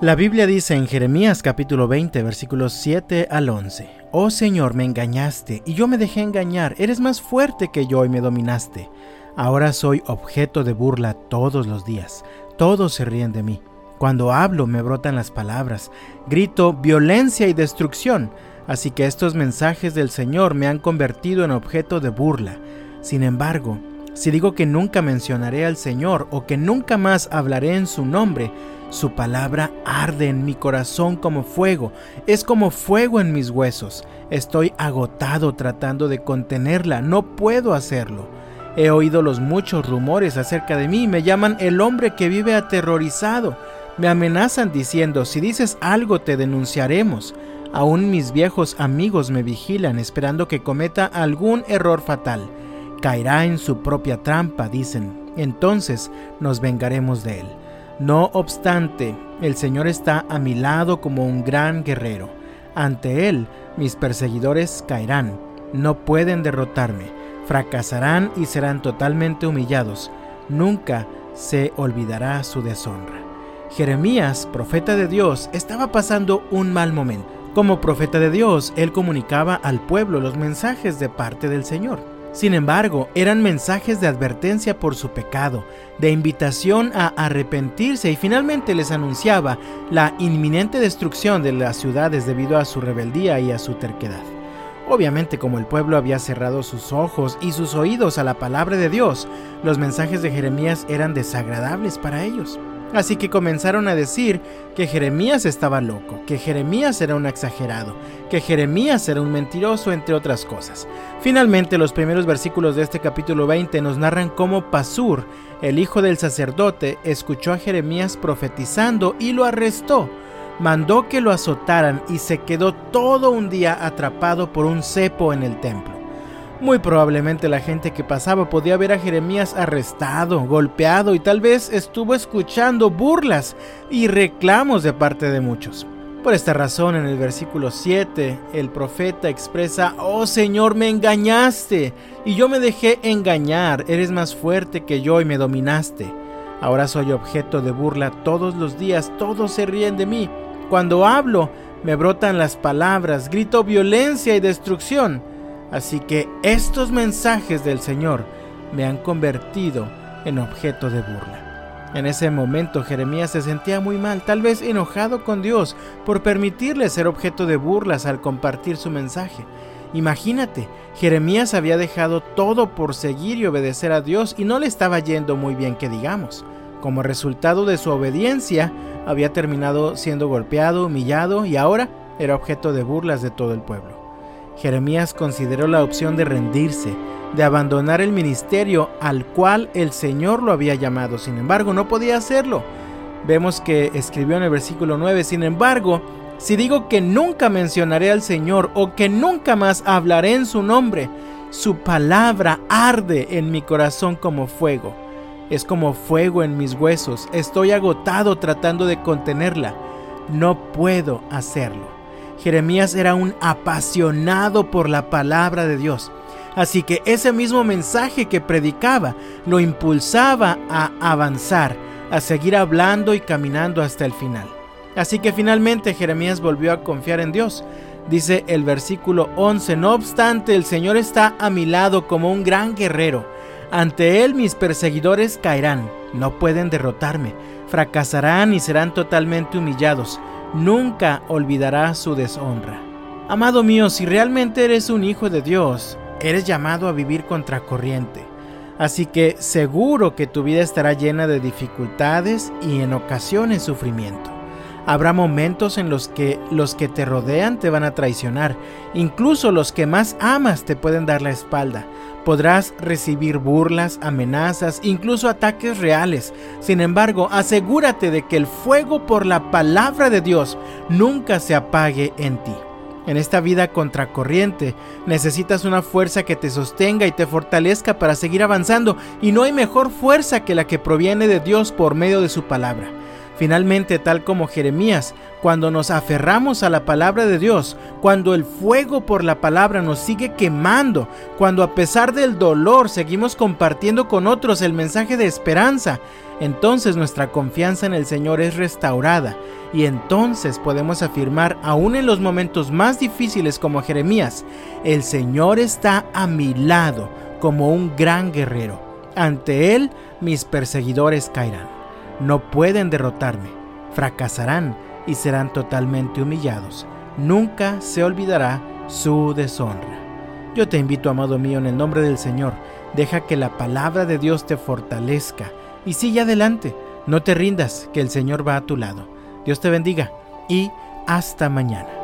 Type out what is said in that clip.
La Biblia dice en Jeremías capítulo 20 versículos 7 al 11, Oh Señor, me engañaste y yo me dejé engañar, eres más fuerte que yo y me dominaste. Ahora soy objeto de burla todos los días, todos se ríen de mí. Cuando hablo me brotan las palabras, grito violencia y destrucción, así que estos mensajes del Señor me han convertido en objeto de burla. Sin embargo, si digo que nunca mencionaré al Señor o que nunca más hablaré en su nombre, su palabra arde en mi corazón como fuego, es como fuego en mis huesos. Estoy agotado tratando de contenerla, no puedo hacerlo. He oído los muchos rumores acerca de mí, me llaman el hombre que vive aterrorizado. Me amenazan diciendo, si dices algo te denunciaremos. Aún mis viejos amigos me vigilan esperando que cometa algún error fatal. Caerá en su propia trampa, dicen. Entonces nos vengaremos de él. No obstante, el Señor está a mi lado como un gran guerrero. Ante Él mis perseguidores caerán, no pueden derrotarme, fracasarán y serán totalmente humillados. Nunca se olvidará su deshonra. Jeremías, profeta de Dios, estaba pasando un mal momento. Como profeta de Dios, él comunicaba al pueblo los mensajes de parte del Señor. Sin embargo, eran mensajes de advertencia por su pecado, de invitación a arrepentirse y finalmente les anunciaba la inminente destrucción de las ciudades debido a su rebeldía y a su terquedad. Obviamente como el pueblo había cerrado sus ojos y sus oídos a la palabra de Dios, los mensajes de Jeremías eran desagradables para ellos. Así que comenzaron a decir que Jeremías estaba loco, que Jeremías era un exagerado, que Jeremías era un mentiroso, entre otras cosas. Finalmente, los primeros versículos de este capítulo 20 nos narran cómo Pasur, el hijo del sacerdote, escuchó a Jeremías profetizando y lo arrestó. Mandó que lo azotaran y se quedó todo un día atrapado por un cepo en el templo. Muy probablemente la gente que pasaba podía ver a Jeremías arrestado, golpeado y tal vez estuvo escuchando burlas y reclamos de parte de muchos. Por esta razón en el versículo 7 el profeta expresa, Oh Señor, me engañaste y yo me dejé engañar, eres más fuerte que yo y me dominaste. Ahora soy objeto de burla todos los días, todos se ríen de mí. Cuando hablo, me brotan las palabras, grito violencia y destrucción. Así que estos mensajes del Señor me han convertido en objeto de burla. En ese momento Jeremías se sentía muy mal, tal vez enojado con Dios por permitirle ser objeto de burlas al compartir su mensaje. Imagínate, Jeremías había dejado todo por seguir y obedecer a Dios y no le estaba yendo muy bien que digamos. Como resultado de su obediencia, había terminado siendo golpeado, humillado y ahora era objeto de burlas de todo el pueblo. Jeremías consideró la opción de rendirse, de abandonar el ministerio al cual el Señor lo había llamado. Sin embargo, no podía hacerlo. Vemos que escribió en el versículo 9, sin embargo, si digo que nunca mencionaré al Señor o que nunca más hablaré en su nombre, su palabra arde en mi corazón como fuego. Es como fuego en mis huesos. Estoy agotado tratando de contenerla. No puedo hacerlo. Jeremías era un apasionado por la palabra de Dios. Así que ese mismo mensaje que predicaba lo impulsaba a avanzar, a seguir hablando y caminando hasta el final. Así que finalmente Jeremías volvió a confiar en Dios. Dice el versículo 11, no obstante el Señor está a mi lado como un gran guerrero. Ante él mis perseguidores caerán, no pueden derrotarme, fracasarán y serán totalmente humillados nunca olvidará su deshonra. Amado mío, si realmente eres un hijo de Dios, eres llamado a vivir contracorriente. Así que seguro que tu vida estará llena de dificultades y en ocasiones sufrimiento. Habrá momentos en los que los que te rodean te van a traicionar, incluso los que más amas te pueden dar la espalda. Podrás recibir burlas, amenazas, incluso ataques reales. Sin embargo, asegúrate de que el fuego por la palabra de Dios nunca se apague en ti. En esta vida contracorriente necesitas una fuerza que te sostenga y te fortalezca para seguir avanzando y no hay mejor fuerza que la que proviene de Dios por medio de su palabra. Finalmente, tal como Jeremías, cuando nos aferramos a la palabra de Dios, cuando el fuego por la palabra nos sigue quemando, cuando a pesar del dolor seguimos compartiendo con otros el mensaje de esperanza, entonces nuestra confianza en el Señor es restaurada y entonces podemos afirmar, aún en los momentos más difíciles como Jeremías, el Señor está a mi lado como un gran guerrero. Ante Él mis perseguidores caerán no pueden derrotarme, fracasarán y serán totalmente humillados. Nunca se olvidará su deshonra. Yo te invito, amado mío, en el nombre del Señor, deja que la palabra de Dios te fortalezca y sigue adelante. No te rindas, que el Señor va a tu lado. Dios te bendiga y hasta mañana.